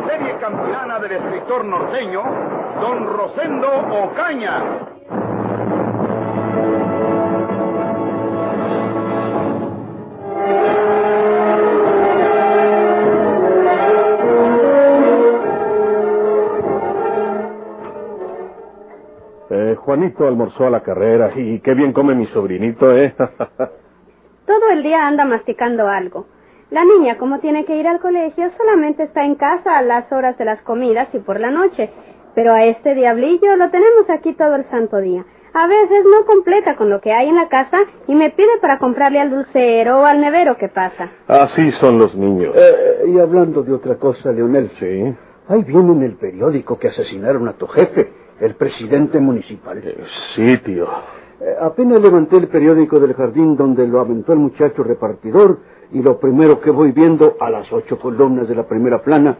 la serie campirana del escritor norteño, don Rosendo Ocaña. Eh, Juanito almorzó a la carrera y qué bien come mi sobrinito, ¿eh? Todo el día anda masticando algo. La niña, como tiene que ir al colegio, solamente está en casa a las horas de las comidas y por la noche. Pero a este diablillo lo tenemos aquí todo el santo día. A veces no completa con lo que hay en la casa y me pide para comprarle al dulcero o al nevero que pasa. Así son los niños. Eh, y hablando de otra cosa, Leonel. Sí. Ahí viene en el periódico que asesinaron a tu jefe, el presidente municipal. Eh, Sí, tío. Eh, apenas levanté el periódico del jardín donde lo aventó el muchacho repartidor y lo primero que voy viendo a las ocho columnas de la primera plana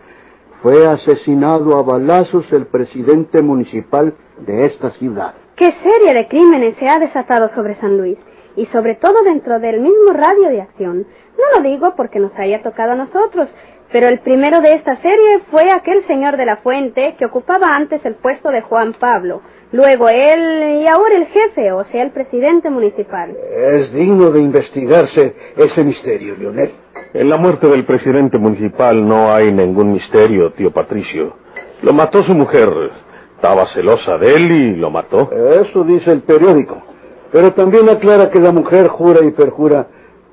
fue asesinado a balazos el presidente municipal de esta ciudad. ¿Qué serie de crímenes se ha desatado sobre San Luis? Y sobre todo dentro del mismo radio de acción. No lo digo porque nos haya tocado a nosotros, pero el primero de esta serie fue aquel señor de la Fuente que ocupaba antes el puesto de Juan Pablo. Luego él y ahora el jefe, o sea, el presidente municipal. Es digno de investigarse ese misterio, Leonel. En la muerte del presidente municipal no hay ningún misterio, tío Patricio. Lo mató su mujer. Estaba celosa de él y lo mató. Eso dice el periódico. Pero también aclara que la mujer jura y perjura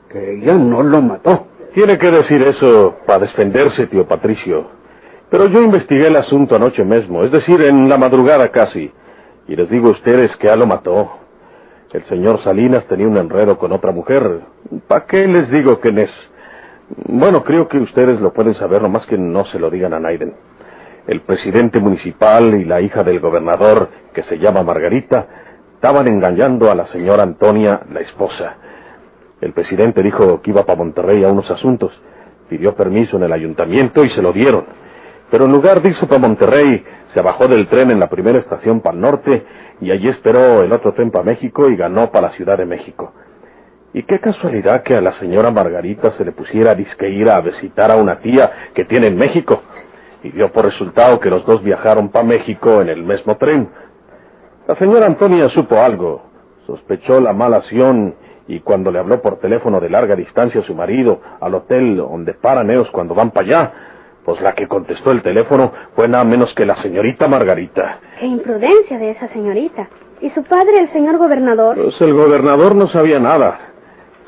que ella no lo mató. Tiene que decir eso para defenderse, tío Patricio. Pero yo investigué el asunto anoche mismo, es decir, en la madrugada casi. Y les digo a ustedes que ya lo mató. El señor Salinas tenía un enredo con otra mujer. ¿Para qué les digo quién es? Bueno, creo que ustedes lo pueden saber, nomás que no se lo digan a Naiden. El presidente municipal y la hija del gobernador, que se llama Margarita, estaban engañando a la señora Antonia, la esposa. El presidente dijo que iba para Monterrey a unos asuntos. Pidió permiso en el ayuntamiento y se lo dieron. Pero en lugar de irse para Monterrey, se bajó del tren en la primera estación para el norte y allí esperó el otro tren para México y ganó para la Ciudad de México. Y qué casualidad que a la señora Margarita se le pusiera disque ir a visitar a una tía que tiene en México. Y dio por resultado que los dos viajaron para México en el mismo tren. La señora Antonia supo algo. Sospechó la mala acción y cuando le habló por teléfono de larga distancia a su marido al hotel donde paran ellos cuando van para allá, pues la que contestó el teléfono fue nada menos que la señorita Margarita. Qué imprudencia de esa señorita. ¿Y su padre, el señor gobernador? Pues el gobernador no sabía nada.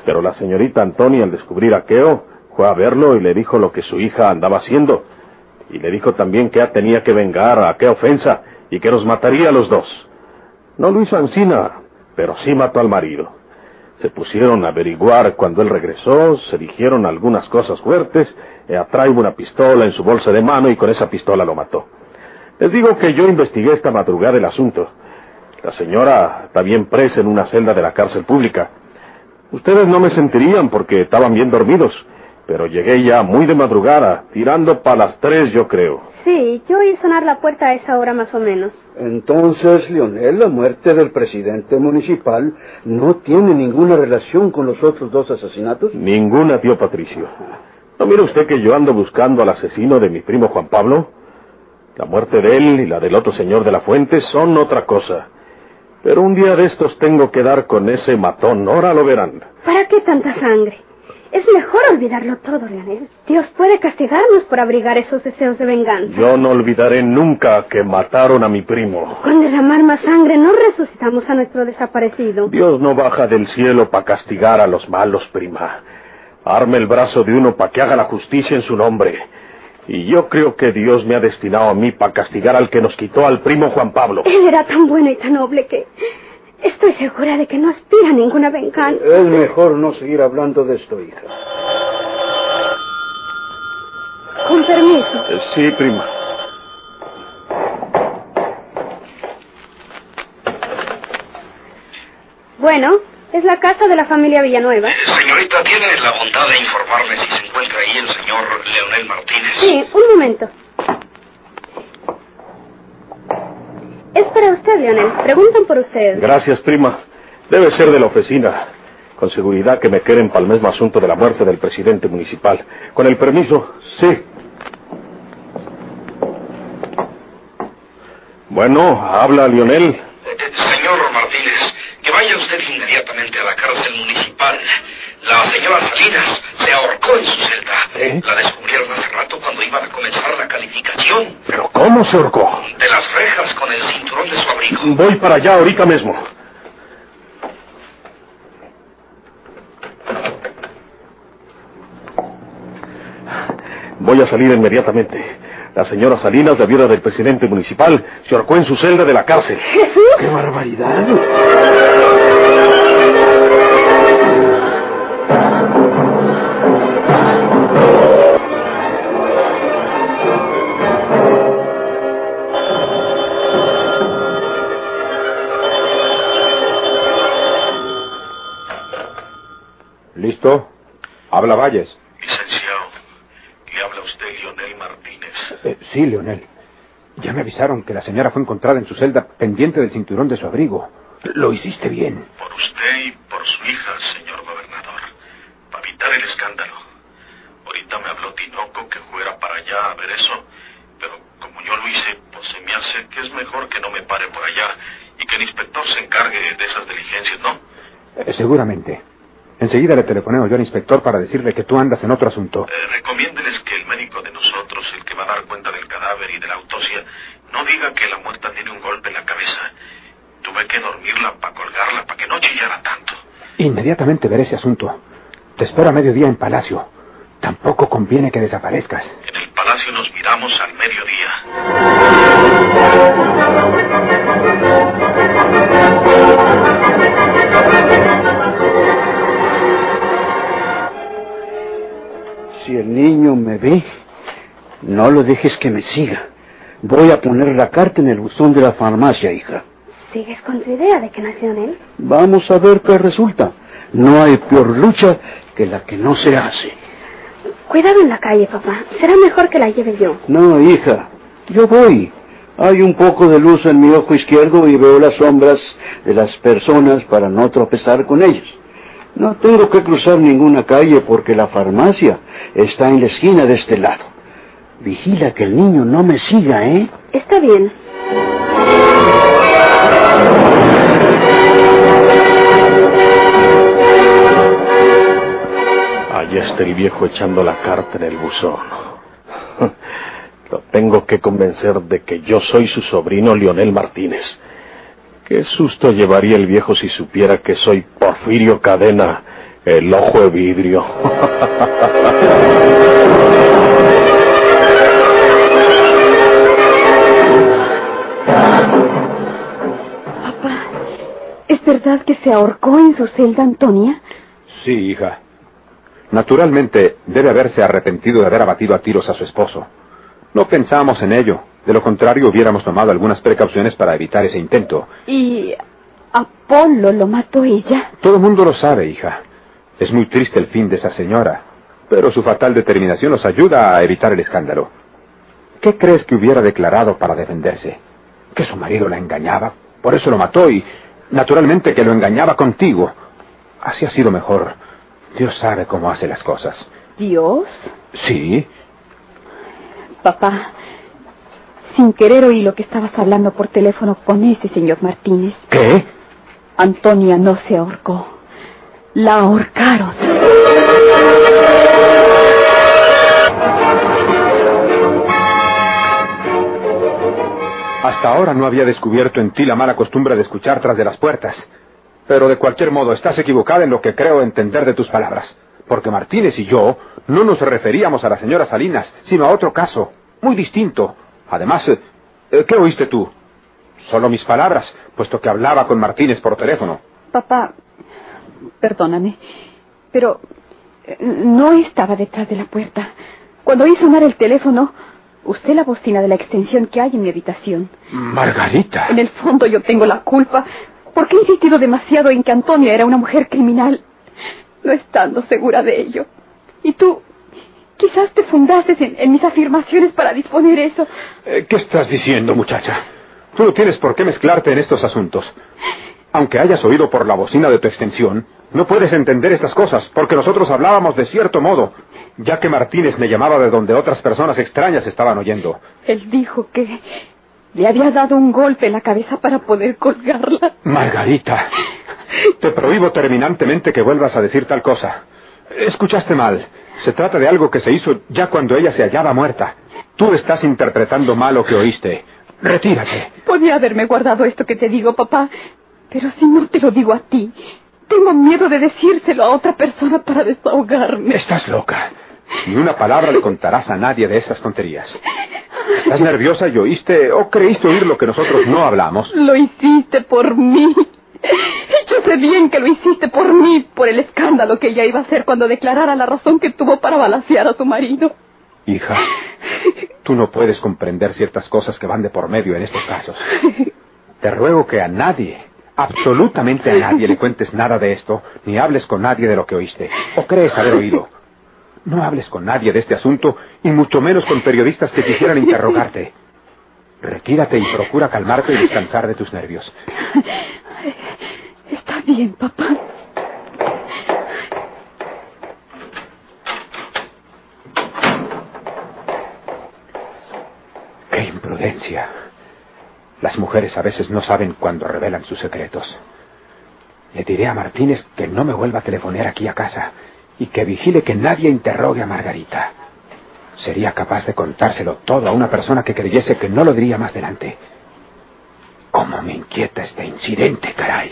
Pero la señorita Antonia, al descubrir a Keo, fue a verlo y le dijo lo que su hija andaba haciendo. Y le dijo también que tenía que vengar a qué ofensa y que los mataría a los dos. No lo hizo Ancina, pero sí mató al marido. Se pusieron a averiguar cuando él regresó, se dijeron algunas cosas fuertes, y atrae una pistola en su bolsa de mano y con esa pistola lo mató. Les digo que yo investigué esta madrugada el asunto. La señora está bien presa en una celda de la cárcel pública. Ustedes no me sentirían porque estaban bien dormidos, pero llegué ya muy de madrugada, tirando para las tres yo creo. Sí, yo oí sonar la puerta a esa hora más o menos. Entonces, Leonel, la muerte del presidente municipal no tiene ninguna relación con los otros dos asesinatos. Ninguna, tío Patricio. ¿No mira usted que yo ando buscando al asesino de mi primo Juan Pablo? La muerte de él y la del otro señor de la fuente son otra cosa. Pero un día de estos tengo que dar con ese matón, ahora lo verán. ¿Para qué tanta sangre? Es mejor olvidarlo todo, Leonel. Dios puede castigarnos por abrigar esos deseos de venganza. Yo no olvidaré nunca que mataron a mi primo. Con derramar más sangre no resucitamos a nuestro desaparecido. Dios no baja del cielo para castigar a los malos, prima. Arme el brazo de uno para que haga la justicia en su nombre. Y yo creo que Dios me ha destinado a mí para castigar al que nos quitó al primo Juan Pablo. Él era tan bueno y tan noble que estoy segura de que no aspira a ninguna venganza. Es mejor no seguir hablando de esto, hija. Con permiso. Eh, Sí, prima. Bueno, es la casa de la familia Villanueva. Señorita, ¿tiene la bondad de informarme si se encuentra ahí el señor Leonel Martínez? Sí, un momento. Es para usted, Leonel. Preguntan por usted. Gracias, prima. Debe ser de la oficina. Con seguridad que me quieren para el mismo asunto de la muerte del presidente municipal. Con el permiso, sí. Bueno, habla Lionel. Señor Martínez, que vaya usted inmediatamente a la cárcel municipal. La señora Salinas se ahorcó en su celda. ¿Eh? La descubrieron hace rato cuando iban a comenzar la calificación. ¿Pero cómo se ahorcó? De las rejas con el cinturón de su abrigo. Voy para allá ahorita mismo. Voy a salir inmediatamente. La señora Salinas, la viuda del presidente municipal, se ahorcó en su celda de la cárcel. ¡Qué barbaridad! Habla Valles. Licenciado, le habla usted Lionel Martínez. Eh, sí, Leonel. Ya me avisaron que la señora fue encontrada en su celda pendiente del cinturón de su abrigo. Lo hiciste bien. Por usted y por su hija, señor gobernador. Para evitar el escándalo. Ahorita me habló Tinoco que fuera para allá a ver eso. Pero como yo lo hice, pues se me hace que es mejor que no me pare por allá y que el inspector se encargue de esas diligencias, ¿no? Eh, seguramente. Enseguida le telefoneo yo al inspector para decirle que tú andas en otro asunto. Eh, recomiéndeles que el médico de nosotros, el que va a dar cuenta del cadáver y de la autopsia, no diga que la muerta tiene un golpe en la cabeza. Tuve que dormirla para colgarla, para que no chillara tanto. Inmediatamente veré ese asunto. Te espero a mediodía en Palacio. Tampoco conviene que desaparezcas. En el palacio nos miramos al mediodía. Ve, no lo dejes que me siga. Voy a poner la carta en el buzón de la farmacia, hija. ¿Sigues con tu idea de que nació en él? Vamos a ver qué resulta. No hay peor lucha que la que no se hace. Cuidado en la calle, papá. Será mejor que la lleve yo. No, hija, yo voy. Hay un poco de luz en mi ojo izquierdo y veo las sombras de las personas para no tropezar con ellas. No tengo que cruzar ninguna calle porque la farmacia está en la esquina de este lado. Vigila que el niño no me siga, ¿eh? Está bien. Allí está el viejo echando la carta en el buzón. Lo tengo que convencer de que yo soy su sobrino Lionel Martínez. Qué susto llevaría el viejo si supiera que soy Porfirio Cadena, el ojo de vidrio. Papá, ¿es verdad que se ahorcó en su celda Antonia? Sí, hija. Naturalmente, debe haberse arrepentido de haber abatido a tiros a su esposo. No pensamos en ello. De lo contrario, hubiéramos tomado algunas precauciones para evitar ese intento. ¿Y Apolo lo mató ella? Todo el mundo lo sabe, hija. Es muy triste el fin de esa señora, pero su fatal determinación nos ayuda a evitar el escándalo. ¿Qué crees que hubiera declarado para defenderse? Que su marido la engañaba, por eso lo mató y, naturalmente, que lo engañaba contigo. Así ha sido mejor. Dios sabe cómo hace las cosas. ¿Dios? Sí, Papá, sin querer oí lo que estabas hablando por teléfono con ese señor Martínez. ¿Qué? Antonia no se ahorcó. La ahorcaron. Hasta ahora no había descubierto en ti la mala costumbre de escuchar tras de las puertas. Pero de cualquier modo, estás equivocada en lo que creo entender de tus palabras. Porque Martínez y yo no nos referíamos a la señora Salinas, sino a otro caso, muy distinto. Además, eh, eh, ¿qué oíste tú? Solo mis palabras, puesto que hablaba con Martínez por teléfono. Papá, perdóname, pero eh, no estaba detrás de la puerta. Cuando oí sonar el teléfono, usé la bocina de la extensión que hay en mi habitación. Margarita. En el fondo yo tengo la culpa porque he insistido demasiado en que Antonia era una mujer criminal, no estando segura de ello. Y tú, quizás te fundases en, en mis afirmaciones para disponer eso. Eh, ¿Qué estás diciendo, muchacha? Tú no tienes por qué mezclarte en estos asuntos. Aunque hayas oído por la bocina de tu extensión, no puedes entender estas cosas, porque nosotros hablábamos de cierto modo, ya que Martínez me llamaba de donde otras personas extrañas estaban oyendo. Él dijo que Le había dado un golpe en la cabeza para poder colgarla. Margarita, te prohíbo terminantemente que vuelvas a decir tal cosa. Escuchaste mal. Se trata de algo que se hizo ya cuando ella se hallaba muerta. Tú estás interpretando mal lo que oíste. Retírate. Podía haberme guardado esto que te digo, papá. Pero si no te lo digo a ti, tengo miedo de decírselo a otra persona para desahogarme. Estás loca. Ni una palabra le contarás a nadie de esas tonterías. ¿Estás nerviosa y oíste o creíste oír lo que nosotros no hablamos? Lo hiciste por mí. Yo sé bien que lo hiciste por mí, por el escándalo que ella iba a hacer cuando declarara la razón que tuvo para balancear a su marido. Hija, tú no puedes comprender ciertas cosas que van de por medio en estos casos. Te ruego que a nadie, absolutamente a nadie, le cuentes nada de esto, ni hables con nadie de lo que oíste, o crees haber oído. No hables con nadie de este asunto, y mucho menos con periodistas que quisieran interrogarte. Retírate y procura calmarte y descansar de tus nervios. Está bien, papá. ¡Qué imprudencia! Las mujeres a veces no saben cuándo revelan sus secretos. Le diré a Martínez que no me vuelva a telefonear aquí a casa y que vigile que nadie interrogue a Margarita. Sería capaz de contárselo todo a una persona que creyese que no lo diría más delante. ¿Cómo me inquieta este incidente, caray?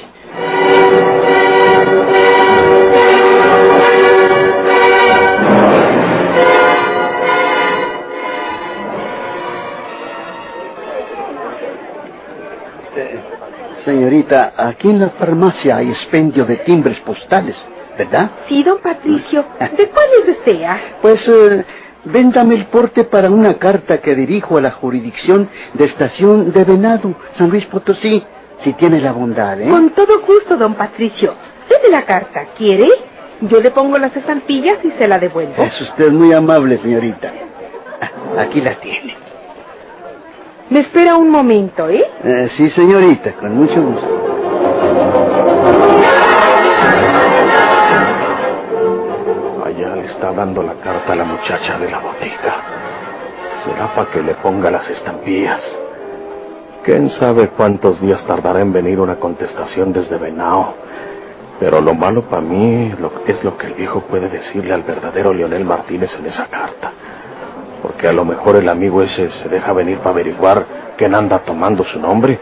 Señorita, aquí en la farmacia hay expendio de timbres postales, ¿verdad? Sí, don Patricio. ¿De cuáles desea? Pues eh, véndame el porte para una carta que dirijo a la jurisdicción de Estación de Venado, San Luis Potosí, si tiene la bondad, ¿eh? Con todo gusto, don Patricio. Deme la carta, ¿quiere? Yo le pongo las estampillas y se la devuelvo. Es usted muy amable, señorita. Aquí la tiene. Me espera un momento, ¿eh? Eh, sí, señorita, con mucho gusto. Dando la carta a la muchacha de la botica. Será para que le ponga las estampillas. ¿Quién sabe cuántos días tardará en venir una contestación desde Venao? Pero lo malo para mí es lo que el viejo puede decirle al verdadero Leonel Martínez en esa carta. Porque a lo mejor el amigo ese se deja venir para averiguar quién anda tomando su nombre.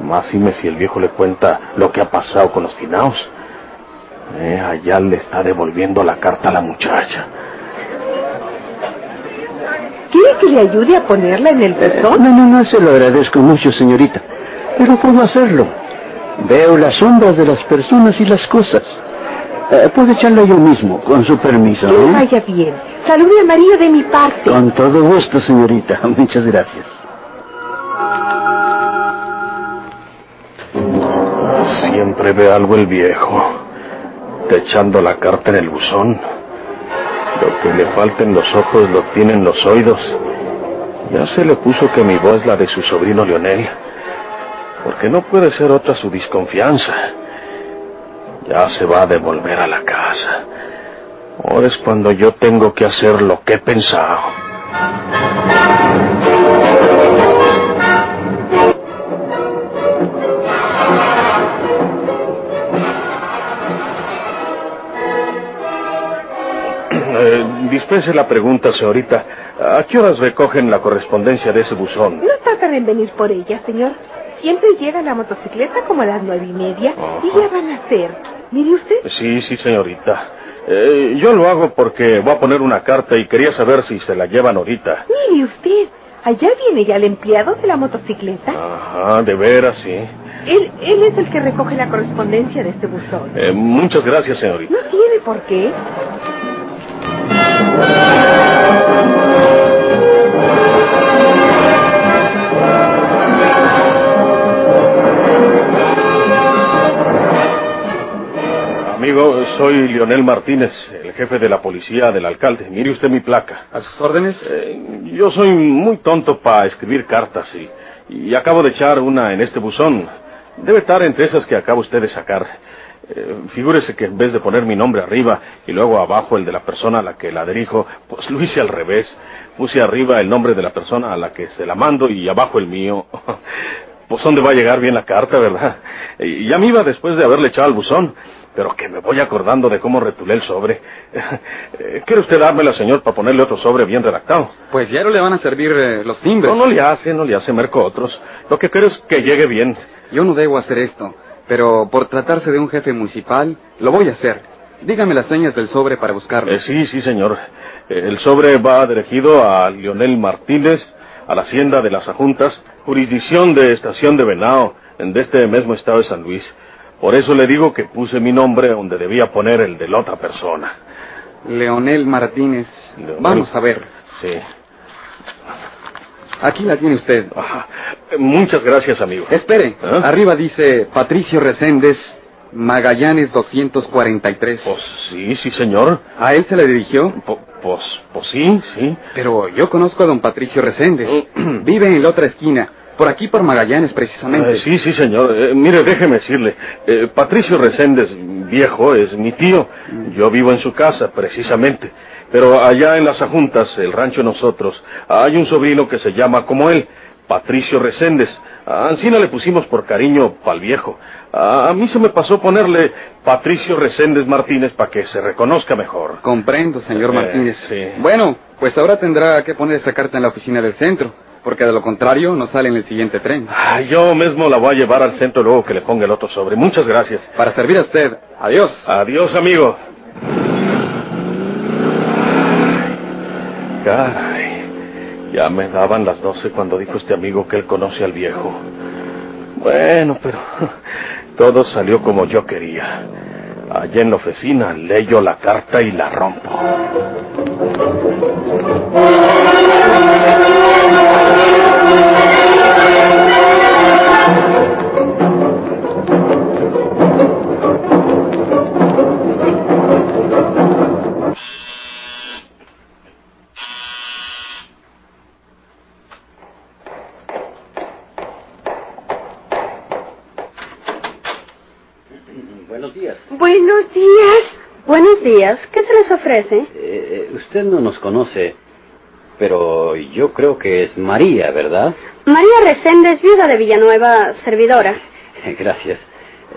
Más me si el viejo le cuenta lo que ha pasado con los finaos. Eh, allá le está devolviendo la carta a la muchacha. ¿Quiere que le ayude a ponerla en el Eh, buzón? no, no, no, se lo agradezco mucho, señorita. Pero puedo hacerlo. Veo las sombras de las personas y las cosas. Eh, puedo echarla yo mismo, con su permiso. Que ¿eh? vaya bien. Salude a María de mi parte. Con todo gusto, señorita. Muchas gracias. Siempre ve algo el viejo, echando la carta en el buzón. Lo que le falta en los ojos lo tienen los oídos. Ya se le puso que mi voz es la de su sobrino Leonel, porque no puede ser otra su desconfianza. Ya se va a devolver a la casa. Ahora es cuando yo tengo que hacer lo que he pensado. Dispense la pregunta, señorita. ¿A qué horas recogen la correspondencia de ese buzón? No tardan en venir por ella, señor. Siempre llega la motocicleta como a las nueve y media y ya van a hacer. Mire usted. Sí, sí, señorita. Eh, yo lo hago porque voy a poner una carta y quería saber si se la llevan ahorita. Mire usted. Allá viene ya el empleado de la motocicleta. Ajá, de veras, sí. Él, él es el que recoge la correspondencia de este buzón. Eh, muchas gracias, señorita. No tiene por qué. Amigo, soy Leonel Martínez, el jefe de la policía del alcalde. Mire usted mi placa. ¿A sus órdenes? Eh, yo soy muy tonto para escribir cartas y, y acabo de echar una en este buzón. Debe estar entre esas que acaba usted de sacar. Eh, figúrese que en vez de poner mi nombre arriba y luego abajo el de la persona a la que la dirijo, pues lo hice al revés. Puse arriba el nombre de la persona a la que se la mando y abajo el mío. Pues dónde va a llegar bien la carta, ¿verdad? Y ya me iba después de haberle echado al buzón, pero que me voy acordando de cómo retulé el sobre. Eh, ¿Quiere usted dármela, señor, para ponerle otro sobre bien redactado? Pues ya no le van a servir eh, los timbres. No, no le hace, no le hace, merco otros. Lo que quiero es que llegue bien. Yo no debo hacer esto, pero por tratarse de un jefe municipal, lo voy a hacer. Dígame las señas del sobre para buscarlo. Eh, sí, sí, señor. Eh, el sobre va dirigido a Lionel Martínez, a la hacienda de las Ajuntas, jurisdicción de Estación de Venado, de este mismo estado de San Luis. Por eso le digo que puse mi nombre donde debía poner el de la otra persona. Leonel Martínez. Leonel. Vamos a ver. Sí. Aquí la tiene usted. Muchas gracias, amigo. Espere. ¿Ah? Arriba dice Patricio Reséndez, Magallanes 243. Pues sí, sí, señor. ¿A él se le dirigió? Pues, pues sí, sí. Pero yo conozco a don Patricio Reséndez. Vive en la otra esquina. Por aquí, por Magallanes, precisamente. Eh, sí, sí, señor. Eh, mire, déjeme decirle. eh, Patricio Reséndez, viejo, es mi tío. Yo vivo en su casa, precisamente. Pero allá en las Ajuntas, el rancho de nosotros, hay un sobrino que se llama como él, Patricio Reséndez. A Ancina le pusimos por cariño pa'l viejo. A, mí se me pasó ponerle Patricio Reséndez Martínez para que se reconozca mejor. Comprendo, señor Eh, Martínez. sí. Bueno, pues ahora tendrá que poner esa carta en la oficina del centro, porque de lo contrario no sale en el siguiente tren. Ah, yo mismo la voy a llevar al centro luego que le ponga el otro sobre. Muchas gracias. Para servir a usted. Adiós. Adiós, amigo. Caray, ya me daban las doce cuando dijo este amigo que él conoce al viejo. Bueno, pero todo salió como yo quería. Allá en la oficina leyo la carta y la rompo. Buenos días. Buenos días. Buenos días. ¿Qué se les ofrece? Eh, usted no nos conoce, pero yo creo que es María, ¿verdad? María Reséndez, viuda de Villanueva, servidora. Gracias.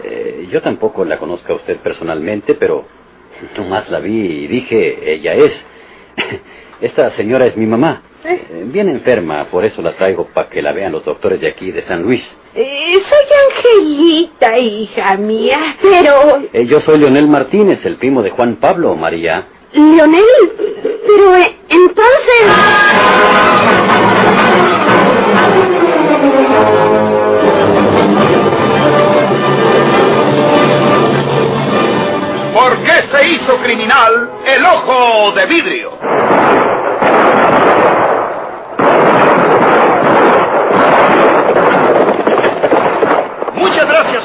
Eh, yo tampoco la conozco a usted personalmente, pero nomás la vi y dije, ella es. Esta señora es mi mamá. Eh, Bien enferma, por eso la traigo para que la vean los doctores de aquí, de San Luis. Eh, soy Angelita, hija mía. Pero, Eh, yo soy Leonel Martínez, el primo de Juan Pablo, María. Leonel, pero eh, entonces... ¿Por qué se hizo criminal el ojo de vidrio? Muchas gracias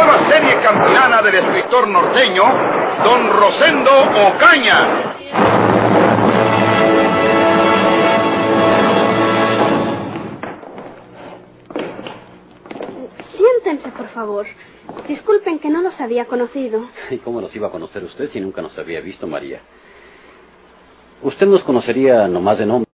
nueva serie campilana del escritor norteño, don Rosendo Ocaña. Siéntense, por favor. Disculpen que no los había conocido. ¿Y cómo nos iba a conocer usted si nunca nos había visto, María? Usted nos conocería nomás de nombre.